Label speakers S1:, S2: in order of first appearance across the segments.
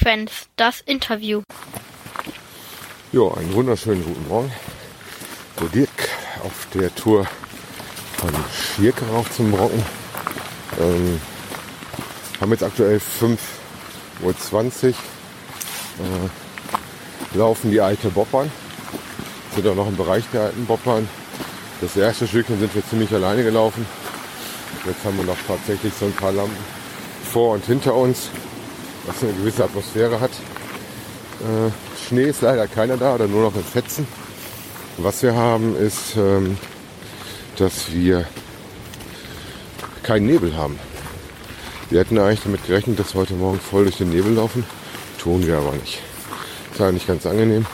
S1: Frequenz, das Interview.
S2: Jo, einen wunderschönen guten Morgen. Der Dirk auf der Tour von Schirke rauf zum Brocken. Ähm, haben jetzt aktuell 5.20 Uhr. Äh, laufen die alte Bobbahn. Sind auch noch im Bereich der alten Bobbahn. Das erste Stückchen sind wir ziemlich alleine gelaufen. Jetzt haben wir noch tatsächlich so ein paar Lampen vor und hinter uns, was eine gewisse Atmosphäre hat. Äh, Schnee ist leider keiner da oder nur noch in Fetzen. Was wir haben ist, ähm, dass wir keinen Nebel haben. Wir hätten eigentlich damit gerechnet, dass wir heute Morgen voll durch den Nebel laufen. Tun wir aber nicht. War nicht ganz angenehm.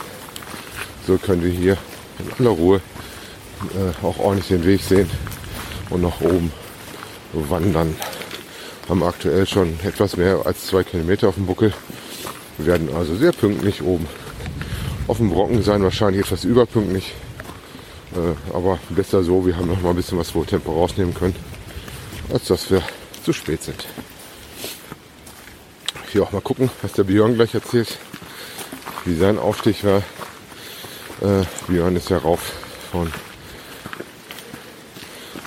S2: So können wir hier in aller Ruhe äh, auch ordentlich den Weg sehen und nach oben wandern. Haben aktuell schon etwas mehr als zwei Kilometer auf dem Buckel. Wir werden also sehr pünktlich oben auf dem Brocken sein, wahrscheinlich etwas überpünktlich. Äh, aber besser so, wir haben noch mal ein bisschen was Tempo rausnehmen können, als dass wir zu spät sind. Hier auch mal gucken, was der Björn gleich erzählt, wie sein Aufstieg war. Äh, Björn ist ja rauf von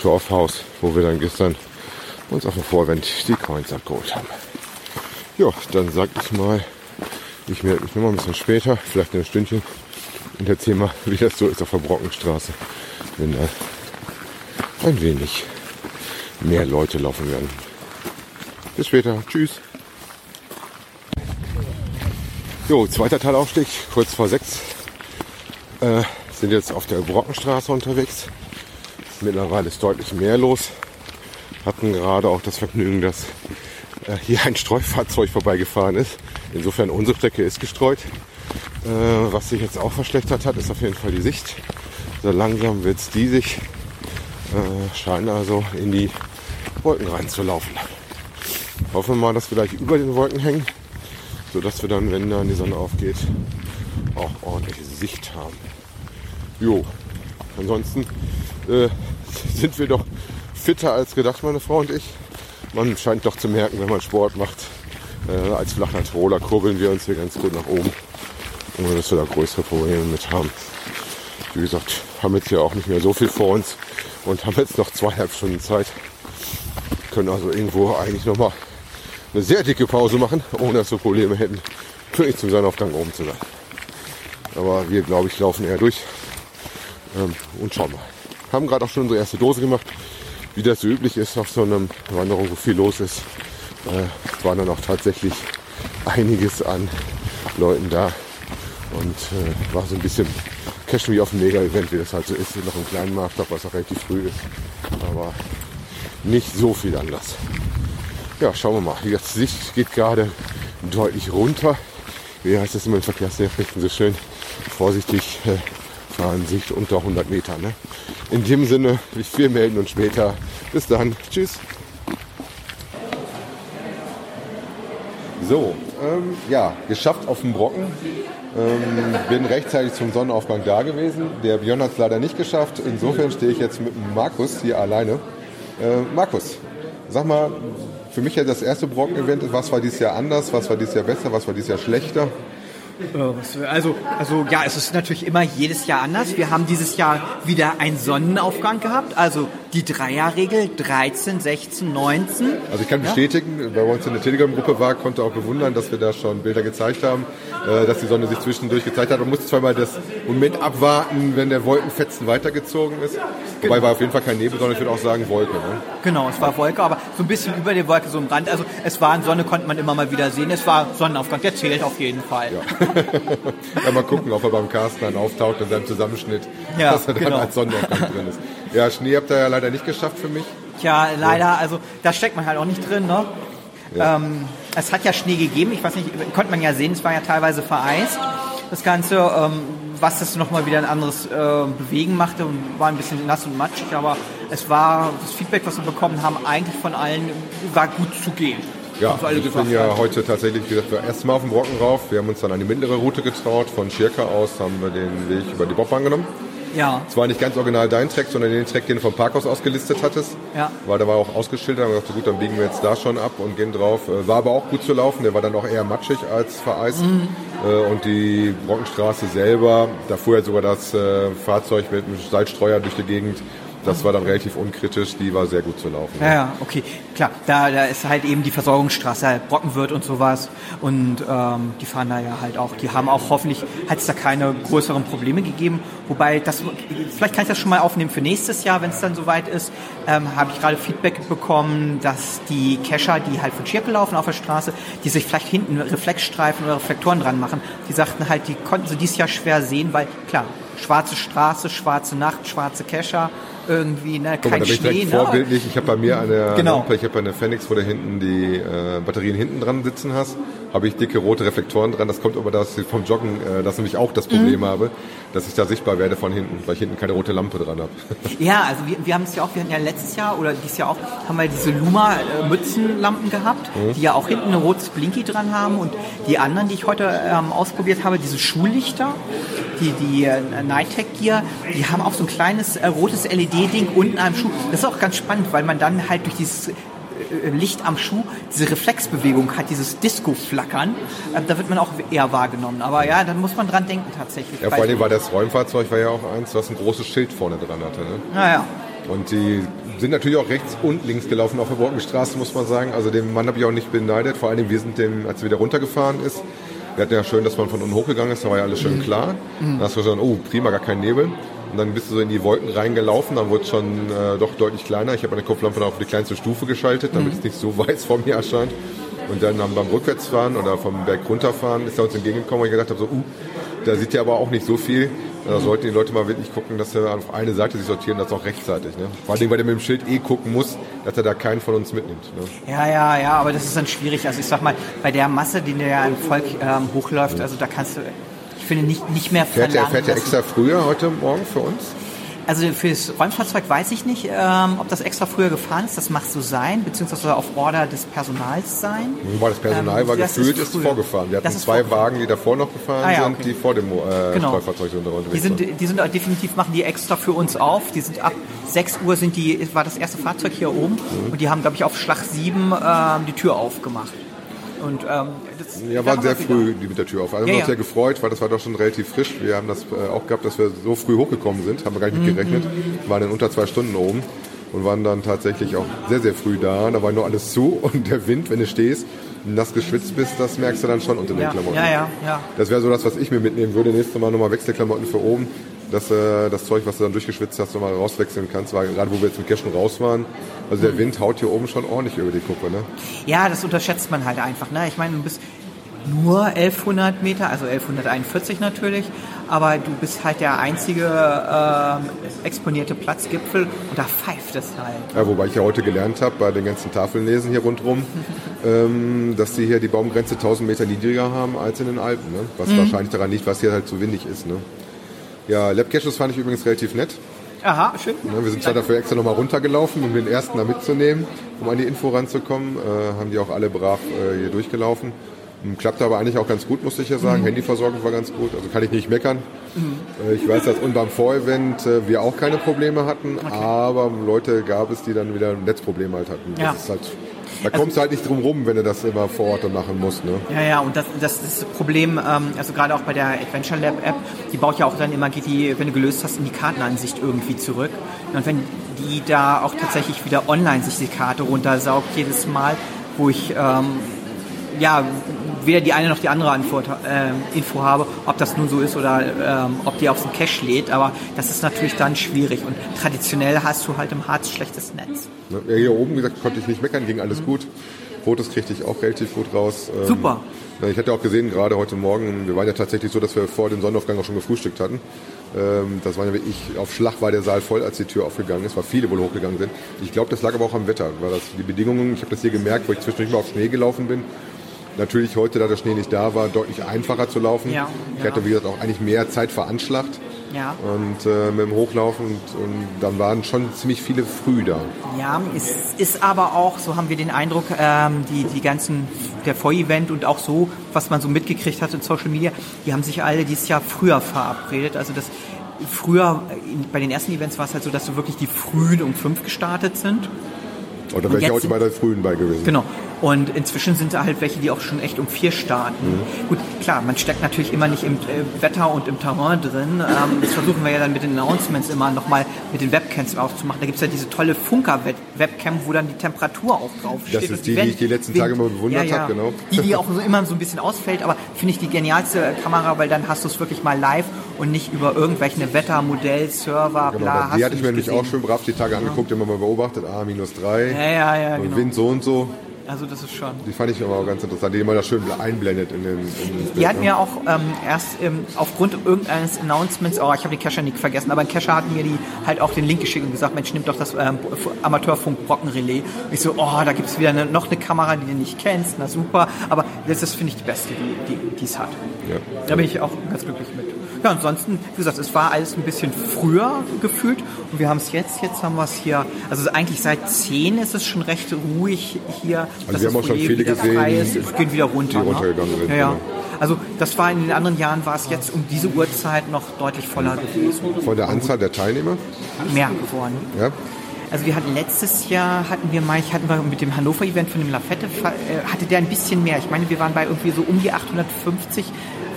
S2: Dorfhaus, wo wir dann gestern uns auf dem Vorwand die Coins abgeholt haben. Ja, dann sag ich mal, ich melde mich nochmal ein bisschen später, vielleicht in ein Stündchen, und erzähle mal, wie das so ist auf der Brockenstraße, wenn da ein wenig mehr Leute laufen werden. Bis später. Tschüss. Jo, zweiter Teilaufstieg, kurz vor sechs. Äh, sind jetzt auf der Brockenstraße unterwegs. Mittlerweile ist deutlich mehr los. Hatten gerade auch das Vergnügen, dass äh, hier ein Streufahrzeug vorbeigefahren ist. Insofern unsere Strecke ist gestreut. Äh, was sich jetzt auch verschlechtert hat, ist auf jeden Fall die Sicht. So langsam wird es diesig. Äh, scheint also in die Wolken reinzulaufen. Hoffen wir mal, dass wir gleich über den Wolken hängen, sodass wir dann, wenn dann die Sonne aufgeht, auch ordentliche Sicht haben. Jo, ansonsten äh, sind wir doch fitter als gedacht, meine Frau und ich. Man scheint doch zu merken, wenn man Sport macht. Äh, als Flachlandroller kurbeln wir uns hier ganz gut nach oben, ohne dass wir da größere Probleme mit haben. Wie gesagt, haben jetzt ja auch nicht mehr so viel vor uns und haben jetzt noch zweieinhalb Stunden Zeit. Können also irgendwo eigentlich nochmal eine sehr dicke Pause machen, ohne dass wir Probleme hätten, pünktlich zum Sonnenaufgang oben zu sein. Aber wir, glaube ich, laufen eher durch ähm, und schauen mal. Haben gerade auch schon unsere erste Dose gemacht. Wie das so üblich ist auf so einer Wanderung, wo viel los ist, äh, waren dann auch tatsächlich einiges an Leuten da. Und äh, war so ein bisschen Cashen wie auf dem Mega-Event, wie das halt so ist, noch im kleinen Maßstab, was auch relativ früh ist. Aber nicht so viel anders. Ja, schauen wir mal. Die Sicht geht gerade deutlich runter. Wie heißt das immer in Verkehrsnachrichten so schön? Vorsichtig äh, fahren, Sicht unter 100 Meter. Ne? In dem Sinne, wir melden uns später. Bis dann. Tschüss. So, ähm, ja, geschafft auf dem Brocken. Ähm, bin rechtzeitig zum Sonnenaufgang da gewesen. Der Björn hat es leider nicht geschafft. Insofern stehe ich jetzt mit Markus hier alleine. Äh, Markus, sag mal, für mich ja das erste Brocken-Event. Was war dieses Jahr anders? Was war dieses Jahr besser? Was war dieses Jahr schlechter?
S3: Also, also ja, es ist natürlich immer jedes Jahr anders. Wir haben dieses Jahr wieder einen Sonnenaufgang gehabt, also die Dreierregel 13, 16, 19.
S2: Also ich kann bestätigen, wer bei uns in der Telegram-Gruppe war, konnte auch bewundern, dass wir da schon Bilder gezeigt haben, äh, dass die Sonne sich zwischendurch gezeigt hat. Man musste zweimal das Moment abwarten, wenn der Wolkenfetzen weitergezogen ist. Wobei genau. war auf jeden Fall kein Nebel, sondern ich würde auch sagen Wolke. Ne?
S3: Genau, es war Wolke, aber so ein bisschen über der Wolke, so im Rand. Also es war Sonne, konnte man immer mal wieder sehen. Es war Sonnenaufgang, der zählt auf jeden Fall.
S2: Ja. ja, mal gucken, ob er beim Carsten dann auftaucht in seinem Zusammenschnitt, ja, dass er dann genau. als Sonnenaufgang drin ist. Ja, Schnee habt ihr ja leider nicht geschafft für mich.
S3: Tja, leider, also da steckt man halt auch nicht drin, ne? Ja. Ähm, es hat ja Schnee gegeben, ich weiß nicht, konnte man ja sehen, es war ja teilweise vereist. Das Ganze, ähm, was das nochmal wieder ein anderes äh, Bewegen machte und war ein bisschen nass und matschig, aber es war, das Feedback, was wir bekommen haben, eigentlich von allen, war gut zu gehen.
S2: Ja, ich bin ja heute tatsächlich, wie gesagt, erst mal auf dem Brocken rauf. Wir haben uns dann an die mittlere Route getraut. Von Schirka aus haben wir den Weg über die Bobbahn genommen.
S3: Ja.
S2: Es war nicht ganz original dein Track, sondern den Track, den du vom Parkhaus ausgelistet hattest.
S3: Ja.
S2: Weil da war auch ausgeschildert. Da haben wir gesagt, gut, dann biegen wir jetzt da schon ab und gehen drauf. Äh, War aber auch gut zu laufen. Der war dann auch eher matschig als vereist.
S3: Mhm.
S2: Äh, Und die Brockenstraße selber, da fuhr ja sogar das äh, Fahrzeug mit einem Salzstreuer durch die Gegend. Das war dann relativ unkritisch. Die war sehr gut zu laufen.
S3: Ja, ja, okay, klar. Da, da ist halt eben die Versorgungsstraße, halt Brockenwirt und sowas. Und ähm, die fahren da ja halt auch. Die haben auch hoffentlich, hat es da keine größeren Probleme gegeben. Wobei, das, vielleicht kann ich das schon mal aufnehmen für nächstes Jahr, wenn es dann soweit ist. Ähm, Habe ich gerade Feedback bekommen, dass die Kescher, die halt von Schirkel laufen auf der Straße, die sich vielleicht hinten Reflexstreifen oder Reflektoren dran machen, die sagten halt, die konnten sie dieses Jahr schwer sehen, weil klar, schwarze Straße, schwarze Nacht, schwarze Kescher, irgendwie, ne,
S2: Guck mal,
S3: kein
S2: da bin ich
S3: Schnee,
S2: direkt
S3: ne?
S2: vorbildlich. Ich habe bei mir eine
S3: Genau.
S2: Lampe, ich habe eine Phoenix, wo du hinten die äh, Batterien hinten dran sitzen hast. Habe ich dicke rote Reflektoren dran. Das kommt aber ich vom Joggen, äh, dass nämlich auch das
S3: Mhm.
S2: Problem habe, dass ich da sichtbar werde von hinten, weil ich hinten keine rote Lampe dran habe.
S3: Ja, also wir, wir haben es ja auch, wir hatten ja letztes Jahr oder dieses Jahr auch, haben wir diese Luma-Mützenlampen gehabt, die ja auch hinten ein rotes Blinky dran haben und die anderen, die ich heute ähm, ausprobiert habe, diese Schullichter, die, die äh, Nightec Gear, die haben auch so ein kleines äh, rotes LED-Ding unten am Schuh. Das ist auch ganz spannend, weil man dann halt durch dieses Licht am Schuh diese Reflexbewegung hat, dieses Disco-Flackern. Da wird man auch eher wahrgenommen. Aber ja, dann muss man dran denken tatsächlich.
S2: Ja, vor allem war das Räumfahrzeug war ja auch eins, was ein großes Schild vorne dran hatte. Ne?
S3: Naja.
S2: Und die sind natürlich auch rechts und links gelaufen auf der Brockenstraße, muss man sagen. Also dem Mann habe ich auch nicht beneidet. Vor allem, wir sind dem, als er wieder runtergefahren ist, wir hatten ja schön, dass man von unten hochgegangen ist, da war ja alles schön klar. Dann hast du gesagt, oh, prima, gar kein Nebel. Und dann bist du so in die Wolken reingelaufen, dann wurde es schon äh, doch deutlich kleiner. Ich habe meine Kopflampe dann auf die kleinste Stufe geschaltet, damit es nicht so weiß vor mir erscheint. Und dann beim Rückwärtsfahren oder vom Berg runterfahren ist er uns entgegengekommen, wo ich gedacht habe, so, uh, da sieht ja aber auch nicht so viel. Da sollten die Leute mal wirklich gucken, dass sie auf eine Seite sich sortieren, das auch rechtzeitig. Ne? Vor allem, weil der mit dem Schild eh gucken muss, dass er da keinen von uns mitnimmt. Ne?
S3: Ja, ja, ja, aber das ist dann schwierig. Also ich sag mal, bei der Masse, die ja im Volk ähm, hochläuft, also da kannst du, finde, nicht, nicht mehr
S2: Fährt er
S3: verlangen.
S2: fährt er extra früher heute Morgen für uns?
S3: Also fürs Räumfahrzeug weiß ich nicht, ähm, ob das extra früher gefahren ist. Das macht so sein, beziehungsweise auf Order des Personals sein.
S2: Weil das Personal
S3: Ähm,
S2: war
S3: das
S2: gefühlt,
S3: ist
S2: ist, vorgefahren. Wir hatten
S3: Das
S2: zwei Wagen, die davor noch gefahren
S3: Ah, ja,
S2: sind,
S3: okay.
S2: die vor dem äh,
S3: Genau.
S2: Streufahrzeug sind unterwegs
S3: Die sind, die sind definitiv, machen die extra für uns auf. Die sind ab 6 Uhr sind die, war das erste Fahrzeug hier oben
S2: Mhm.
S3: und die haben, glaube ich, auf Schlag 7 ähm, die Tür aufgemacht. Und ähm, das
S2: Ja, waren sehr früh die mit der Tür auf. Also
S3: Ja,
S2: wir haben uns
S3: ja.
S2: sehr gefreut, weil das war doch schon relativ frisch. Wir haben das äh, auch gehabt, dass wir so früh hochgekommen sind, haben wir gar nicht
S3: Mhm.
S2: mit gerechnet. Waren in unter zwei Stunden oben und waren dann tatsächlich auch sehr, sehr früh da. Da war nur alles zu und der Wind, wenn du stehst, nass geschwitzt bist, das merkst du dann schon unter den
S3: Ja,
S2: Klamotten.
S3: ja, ja, ja.
S2: Das wäre so das, was ich mir mitnehmen würde. Nächstes Mal nochmal Wechselklamotten für oben, dass äh, das Zeug, was du dann durchgeschwitzt hast, nochmal rauswechseln kannst. Weil gerade wo wir jetzt mit Cashen raus waren, also der Wind haut hier oben schon ordentlich über die Kuppe. Ne?
S3: Ja, das unterschätzt man halt einfach. Ne? Ich meine, du bist nur 1100 Meter, also 1141 natürlich, aber du bist halt der einzige ähm, exponierte Platzgipfel und da pfeift es halt.
S2: Ja, wobei ich ja heute gelernt habe, bei den ganzen Tafeln lesen hier rundherum, ähm, dass sie hier die Baumgrenze 1000 Meter niedriger haben als in den Alpen. Ne? Was
S3: Mhm.
S2: wahrscheinlich daran liegt, was hier halt so windig ist. Ne? Ja, Labcaches fand ich übrigens relativ nett.
S3: Aha, schön.
S2: Ne, wir sind zwar dafür extra nochmal runtergelaufen, um den ersten da mitzunehmen, um an die Info ranzukommen. Äh, haben die auch alle brav äh, hier durchgelaufen. Ähm, Klappte aber eigentlich auch ganz gut, muss ich ja sagen. Handyversorgung war ganz gut, also kann ich nicht meckern. Äh, ich weiß, dass und beim Vorevent äh, wir auch keine Probleme hatten, aber Leute gab es, die dann wieder Netzprobleme halt hatten.
S3: Ja.
S2: Das ist halt, da kommst du halt nicht drum rum, wenn du das immer vor Ort machen musst. Ne?
S3: Ja, ja, und das, das ist das Problem, ähm, also gerade auch bei der Adventure Lab App, die baut ja auch dann immer, geht die, wenn du gelöst hast, in die Kartenansicht irgendwie zurück. Und wenn die da auch tatsächlich wieder online sich die Karte runtersaugt, jedes Mal, wo ich ähm, ja weder die eine noch die andere Antwort, ähm, Info habe, ob das nun so ist oder ähm, ob die auf den Cache lädt, aber das ist natürlich dann schwierig und traditionell hast du halt im Harz schlechtes Netz.
S2: Ne? Ja, Hier oben, wie gesagt, konnte ich nicht meckern, ging alles gut. Fotos kriegte ich auch relativ gut raus. Ähm,
S3: Super.
S2: Ich hatte auch gesehen, gerade heute Morgen, wir waren ja tatsächlich so, dass wir vor dem Sonnenaufgang auch schon gefrühstückt hatten. Ähm, Das war ja wirklich, auf Schlag war der Saal voll, als die Tür aufgegangen ist, weil viele wohl hochgegangen sind. Ich glaube, das lag aber auch am Wetter, weil das die Bedingungen, ich habe das hier gemerkt, wo ich zwischendurch mal auf Schnee gelaufen bin. Natürlich heute, da der Schnee nicht da war, deutlich einfacher zu laufen.
S3: Ja,
S2: ich hatte, wie gesagt, auch eigentlich mehr Zeit veranschlagt
S3: Ja.
S2: und äh, mit dem Hochlaufen und, und dann waren schon ziemlich viele früh da.
S3: Ja, es ist aber auch, so haben wir den Eindruck, ähm, die, die ganzen, der Vorevent und auch so, was man so mitgekriegt hat in Social Media, die haben sich alle dieses Jahr früher verabredet. Also das früher, bei den ersten Events war es halt so, dass so wirklich die frühen um fünf gestartet sind.
S2: Oder
S3: jetzt
S2: heute bei der frühen bei gewesen.
S3: Genau. Und inzwischen sind da halt welche, die auch schon echt um vier starten.
S2: Mhm.
S3: Gut, klar, man steckt natürlich immer nicht im äh, Wetter und im Terrain drin. Ähm, das versuchen wir ja dann mit den Announcements immer nochmal mit den Webcams aufzumachen. Da gibt's ja diese tolle Funker-Webcam, wo dann die Temperatur auch draufsteht.
S2: Das ist
S3: und
S2: die, die ich die letzten Tage immer bewundert
S3: ja, ja.
S2: hab, genau.
S3: Die, die auch so immer so ein bisschen ausfällt, aber finde ich die genialste Kamera, weil dann hast du es wirklich mal live und nicht über irgendwelche Wettermodell, Server,
S2: Genau,
S3: bla.
S2: die hatte ich mir nämlich auch schön brav die Tage angeguckt, immer mal beobachtet, ah, minus drei,
S3: Ja, ja, ja,
S2: und
S3: genau.
S2: Wind so und so.
S3: Also das ist schon.
S2: Die fand ich aber auch ganz interessant, die immer das schön einblendet in den in
S3: Die
S2: Bild,
S3: hat
S2: ne?
S3: mir auch ähm, erst ähm, aufgrund irgendeines Announcements, oh, ich habe den Kescher nicht vergessen, aber ein Kescher hat mir die halt auch den Link geschickt und gesagt, Mensch, nimm doch das ähm, Amateurfunk Brockenrelais. Ich so, oh, da gibt's wieder eine, noch eine Kamera, die du nicht kennst, na super. Aber das ist, finde ich, die beste, die die die es hat.
S2: Ja.
S3: Da bin ich auch ganz glücklich mit. Ja, ansonsten, wie gesagt, es war alles ein bisschen früher gefühlt und wir haben es jetzt, jetzt haben wir es hier, also eigentlich seit 10 ist es schon recht ruhig hier. dass
S2: wir haben auch schon viele gesehen,
S3: ist. Es geht wieder runter.
S2: die runtergegangen
S3: ne?
S2: sind,
S3: Ja, ja.
S2: genau.
S3: Also das war in den anderen Jahren, war es jetzt um diese Uhrzeit noch deutlich voller gewesen.
S2: Von der Anzahl der Teilnehmer,
S3: Mehr geworden.
S2: ja,
S3: Also wir hatten letztes Jahr, hatten wir mal, ich hatten wir mit dem Hannover-Event von dem Lafette, äh, hatte der ein bisschen mehr. Ich meine, wir waren bei irgendwie so um die 850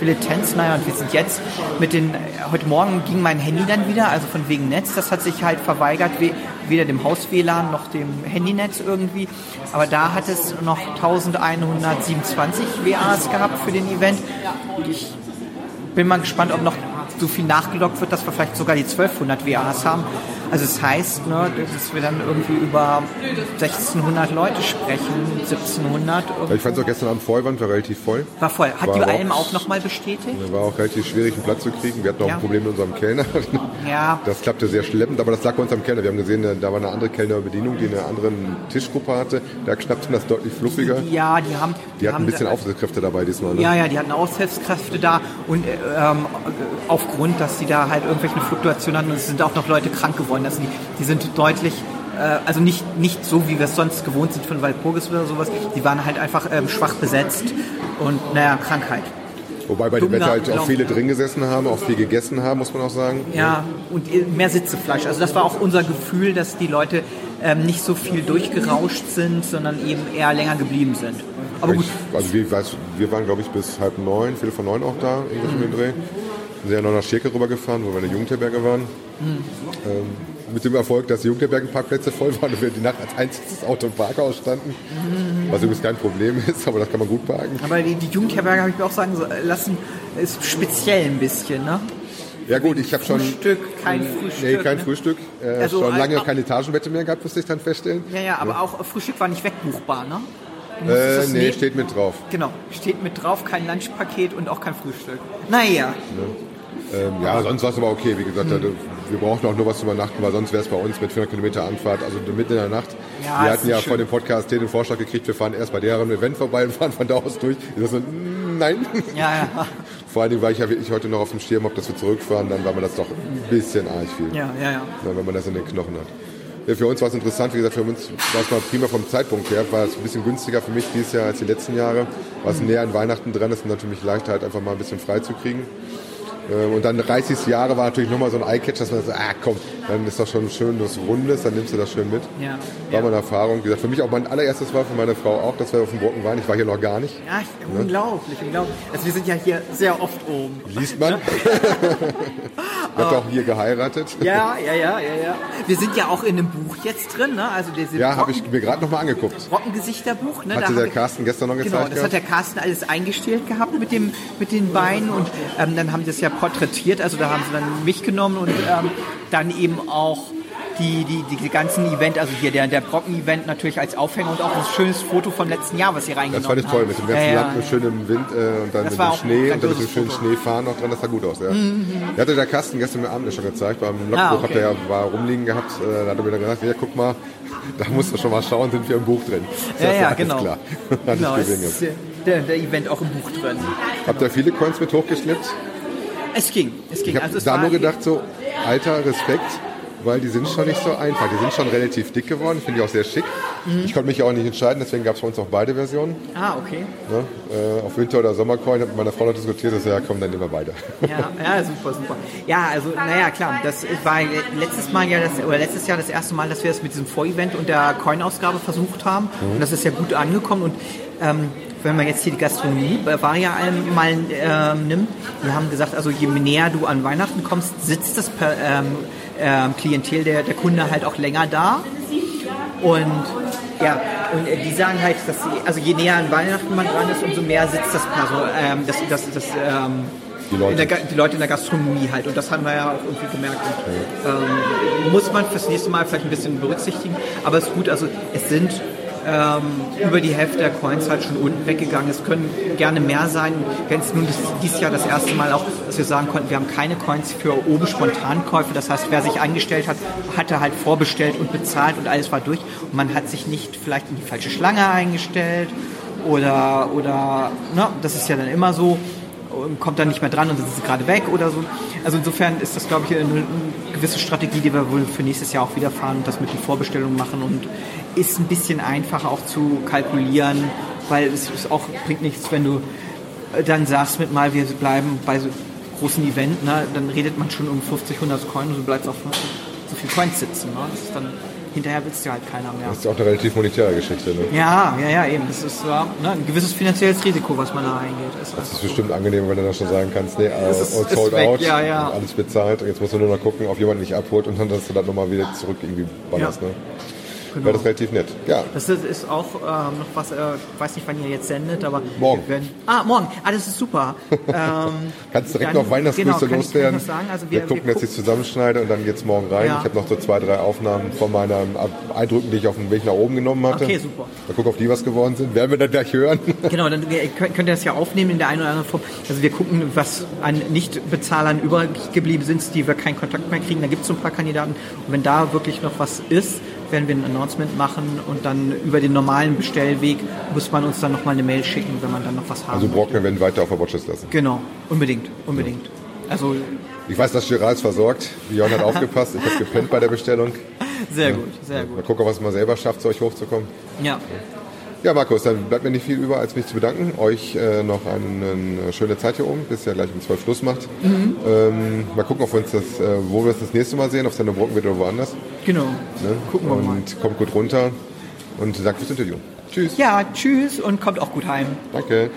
S3: Villetens. Naja, und wir sind jetzt mit den, heute Morgen ging mein Handy dann wieder, also von wegen Netz, das hat sich halt verweigert, we- weder dem Haus-WLAN noch dem Handynetz irgendwie. Aber da hat es noch 1127 WAs gehabt für den Event. Ich bin mal gespannt, ob noch so viel nachgeloggt wird, dass wir vielleicht sogar die 1200 WAs haben. Also es heißt, ne, dass wir dann irgendwie über 1600 Leute sprechen, 1700.
S2: ich fand es auch gestern Abend voll, waren wir relativ voll.
S3: War voll. Hat
S2: War
S3: die Alm
S2: auch-
S3: nochmal bestätigt?
S2: War auch relativ schwierig, einen Platz zu kriegen. Wir hatten auch
S3: Ja.
S2: ein Problem mit unserem Kellner.
S3: Ja.
S2: Das klappte sehr schleppend, aber das lag bei uns am Kellner. Wir haben gesehen, da war eine andere Kellnerbedienung, die eine andere Tischgruppe hatte. Da knappte das deutlich fluffiger.
S3: Ja, die haben...
S2: Die hatten
S3: haben
S2: ein bisschen
S3: da-
S2: Aufsichtstkräfte dabei diesmal. Ne?
S3: Ja, ja, die hatten Aushilfskräfte da und äh, ähm, aufgrund, dass die da halt irgendwelche Fluktuationen hatten sind auch noch Leute krank geworden. Also die, die sind deutlich, äh, also nicht, nicht so, wie wir es sonst gewohnt sind von Walpurgis oder sowas. Die waren halt einfach ähm, schwach besetzt und naja, Krankheit.
S2: Wobei bei dem Wetter halt auch viele drin gesessen haben, auch viel gegessen haben, muss man auch sagen.
S3: Ja, und mehr Sitzefleisch. Also das war auch unser Gefühl, dass die Leute ähm, nicht so viel durchgerauscht sind, sondern eben eher länger geblieben sind. Aber gut,
S2: Ich, also wir, weiß, wir waren, glaube ich, bis halb neun, Viertel von neun auch da, irgendwas um den Dreh. Wir sind ja noch nach Schirke rübergefahren, wo wir in der Jugendherberge waren. Ähm, mit dem Erfolg, dass die Jugendherbergenparkplätze voll waren und wir die Nacht als einziges Auto im Parkhaus standen. Was übrigens kein Problem ist, aber das kann man gut parken.
S3: aber die, die Jugendherberge, habe ich mir auch sagen lassen, ist speziell ein bisschen, ne?
S2: Ja gut, ich habe schon...
S3: Frühstück, kein Frühstück.
S2: Nee, kein
S3: ne?
S2: Frühstück. Äh,
S3: Also,
S2: schon lange
S3: äh,
S2: keine Etagenbette mehr gehabt, musste ich dann feststellen.
S3: Ja, ja, aber auch Frühstück war nicht wegbuchbar, ne?
S2: Äh, nee, steht mit drauf.
S3: Genau, steht mit drauf, kein Lunchpaket und auch kein Frühstück. Naja,
S2: Ähm, ja, sonst war es aber okay. Wie gesagt, also, wir brauchten auch nur was zu übernachten, weil sonst wäre es bei uns mit 400 Kilometer Anfahrt, also mitten in der Nacht.
S3: Ja,
S2: wir hatten ja
S3: schön.
S2: vor dem Podcast den Vorschlag gekriegt, wir fahren erst bei deren Event vorbei und fahren von da aus durch. Ich so, nein.
S3: ja, ja,
S2: Vor allen Dingen war ich ja wirklich heute noch auf dem Schirm, ob dass wir zurückfahren, dann war mir das doch ein bisschen arg viel,
S3: ja, ja, ja.
S2: wenn man das in den Knochen hat. Ja, für uns war es interessant, wie gesagt, für uns war es mal prima vom Zeitpunkt her, war es ein bisschen günstiger für mich dieses Jahr als die letzten Jahre, was näher an Weihnachten dran ist und natürlich leichter halt einfach mal ein bisschen frei zu kriegen. Ähm, Und dann 30 Jahre war natürlich nochmal so ein Eye-Catch, dass man sagt, ah komm, dann ist das schon schön was Rundes, dann nimmst du das schön mit.
S3: Ja,
S2: War
S3: ja.
S2: mal eine Erfahrung. Wie gesagt, für mich auch mein allererstes war, für meine Frau auch, dass wir auf dem Brocken waren. Ich war hier noch gar nicht.
S3: Ja, ich, unglaublich, unglaublich. Also wir sind ja hier sehr oft oben.
S2: Liest man. Hat auch hier geheiratet.
S3: Ja, ja, ja, ja, ja. Wir sind ja auch in einem Buch jetzt drin, ne? Also der
S2: Ja, habe ich mir gerade nochmal angeguckt.
S3: Rockengesichterbuch, ne? Da
S2: Hatte
S3: hab
S2: der Carsten gestern noch
S3: Genau,
S2: gezeigt.
S3: das hat der Carsten alles eingestellt gehabt mit, dem, mit den Beinen und ähm, dann haben die das ja porträtiert, also da haben sie dann mich genommen und ähm, dann eben auch die, die, die, die ganzen Event, also hier der, der Brocken-Event natürlich als Aufhänger und auch ein schönes Foto vom letzten Jahr, was
S2: das
S3: reingenommen
S2: fand ich toll,
S3: haben.
S2: mit dem ganzen
S3: ja.
S2: Land mit schönem Wind äh, und dann
S3: Das
S2: mit dem Schnee und dann mit dem schönen
S3: Foto. Mhm,
S2: Schneefahren noch dran, das sah gut aus. Ja. Der hatte der Carsten gestern Abend ja schon gezeigt, beim Logbuch
S3: Ah, okay.
S2: hat er ja war rumliegen gehabt, äh, da hat er mir dann gesagt, ja guck mal, da musst du schon mal schauen, sind wir im Buch drin. Ich
S3: Ja, ja,
S2: alles
S3: genau.
S2: klar.
S3: Genau, ist der, der Event auch im Buch drin.
S2: Habt ihr viele Coins mit hochgeschleppt?
S3: Es ging, es ging.
S2: Ich habe
S3: also es
S2: da nur gedacht, so, alter Respekt, weil die sind schon nicht so einfach. Die sind schon relativ dick geworden, finde ich auch sehr schick. Ich konnte mich ja auch nicht entscheiden, deswegen gab es bei uns auch beide Versionen.
S3: Ah, okay.
S2: Ne? Äh, auf Winter- oder Sommercoin. Ich habe mit meiner Frau noch diskutiert, dass ja, komm, dann nehmen wir beide.
S3: Ja, ja, super, super. Ja, also, naja, klar, das war letztes Mal ja das, oder letztes Jahr das erste Mal, dass wir das mit diesem Vorevent und der Coin-Ausgabe versucht haben. Und das ist ja gut angekommen. Und ähm, wenn man jetzt hier die Gastronomie bei Varia mal ähm, nimmt, die haben gesagt, also je näher du an Weihnachten kommst, sitzt das ähm, ähm, Klientel der, der Kunde halt auch länger da. Und ja, und die sagen halt, dass sie, also je näher an Weihnachten man dran ist, umso mehr sitzt das Person, ähm, das, das, das, ähm,
S2: Die Leute.
S3: In der, die Leute in der Gastronomie halt. Und das haben wir ja auch irgendwie gemerkt. Und, ähm, muss man fürs nächste Mal vielleicht ein bisschen berücksichtigen. Aber es ist gut, also es sind ähm, über die Hälfte der Coins halt schon unten weggegangen. Es können gerne mehr sein. Wenn es nun dieses Jahr das erste Mal auch, dass wir sagen konnten, wir haben keine Coins für oben Spontankäufe. Das heißt, wer sich eingestellt hat, hatte halt vorbestellt und bezahlt und alles war durch. Und man hat sich nicht vielleicht in die falsche Schlange eingestellt oder, oder na, das ist ja dann immer so kommt dann nicht mehr dran und ist gerade weg oder so. Also insofern ist das, glaube ich, eine, eine gewisse Strategie, die wir wohl für nächstes Jahr auch wieder fahren und das mit den Vorbestellungen machen und ist ein bisschen einfacher auch zu kalkulieren, weil es ist auch bringt nichts, wenn du dann sagst mit mal, wir bleiben bei so großen Event, ne, dann redet man schon um 50, 100 Coins und du bleibst auf so viel Coins sitzen. Ne? Das ist dann hinterher willst du halt keiner mehr.
S2: Das ist auch eine relativ monetäre Geschichte. Ne?
S3: Ja, ja, ja, eben. Das ist ja, ne, ein gewisses finanzielles Risiko, was man da eingeht. Ist
S2: Das ist bestimmt angenehm, wenn du dann schon sagen kannst, nee, äh,
S3: Es ist-
S2: sold
S3: weg,
S2: out,
S3: ja, ja.
S2: alles bezahlt. Jetzt musst du nur noch gucken, ob jemand nicht abholt und dann, dass du das nochmal wieder zurück irgendwie ballerst.
S3: Ja.
S2: Ne?
S3: Genau.
S2: Wäre das relativ nett. Ja,
S3: Das ist, ist auch ähm, noch was, äh, ich weiß nicht, wann ihr jetzt sendet, aber.
S2: Morgen.
S3: werden- ah, morgen. Ah, das ist super. ähm,
S2: kannst direkt
S3: dann-
S2: noch Weihnachtsgrüße
S3: genau,
S2: loswerden.
S3: Also
S2: wir,
S3: wir,
S2: gucken
S3: wir
S2: jetzt, wie ich zusammenschneide und dann geht's morgen rein.
S3: Ja.
S2: Ich habe noch so zwei, drei Aufnahmen von meinen Eindrücken, die ich auf dem Weg nach oben genommen hatte.
S3: Okay, super.
S2: Mal gucken, ob die was geworden sind. Werden wir dann gleich hören.
S3: Genau, dann könnt ihr das ja aufnehmen in der einen oder anderen Form. Also wir gucken, was an Nichtbezahlern übergeblieben sind, die wir keinen Kontakt mehr kriegen. Da gibt es so ein paar Kandidaten. Und wenn da wirklich noch was ist, werden wir ein Announcement machen und dann über den normalen Bestellweg muss man uns dann nochmal eine Mail schicken, wenn man dann noch was haben
S2: Also. Brockner werden weiter auf der Watchlist lassen.
S3: Genau, unbedingt, unbedingt. Also
S2: Ich weiß, dass Gerard ist versorgt. Björn hat aufgepasst. Ich habe gepennt bei der Bestellung.
S3: sehr gut, sehr
S2: Mal
S3: gut.
S2: gucken, was man selber schafft, zu euch hochzukommen.
S3: Ja,
S2: Ja, Markus, dann bleibt mir nicht viel über, als mich zu bedanken. Euch äh, noch eine, eine schöne Zeit hier oben, bis ihr gleich um 12 Schluss macht.
S3: Mhm.
S2: Ähm, mal gucken, ob wir uns das, äh, wo wir es das nächste Mal sehen, ob es dann in Brocken wird oder woanders.
S3: genau.
S2: Ne?
S3: Gucken wir
S2: und
S3: mal.
S2: kommt gut runter und danke fürs Interview. Tschüss.
S3: Ja, tschüss und kommt auch gut heim.
S2: Danke.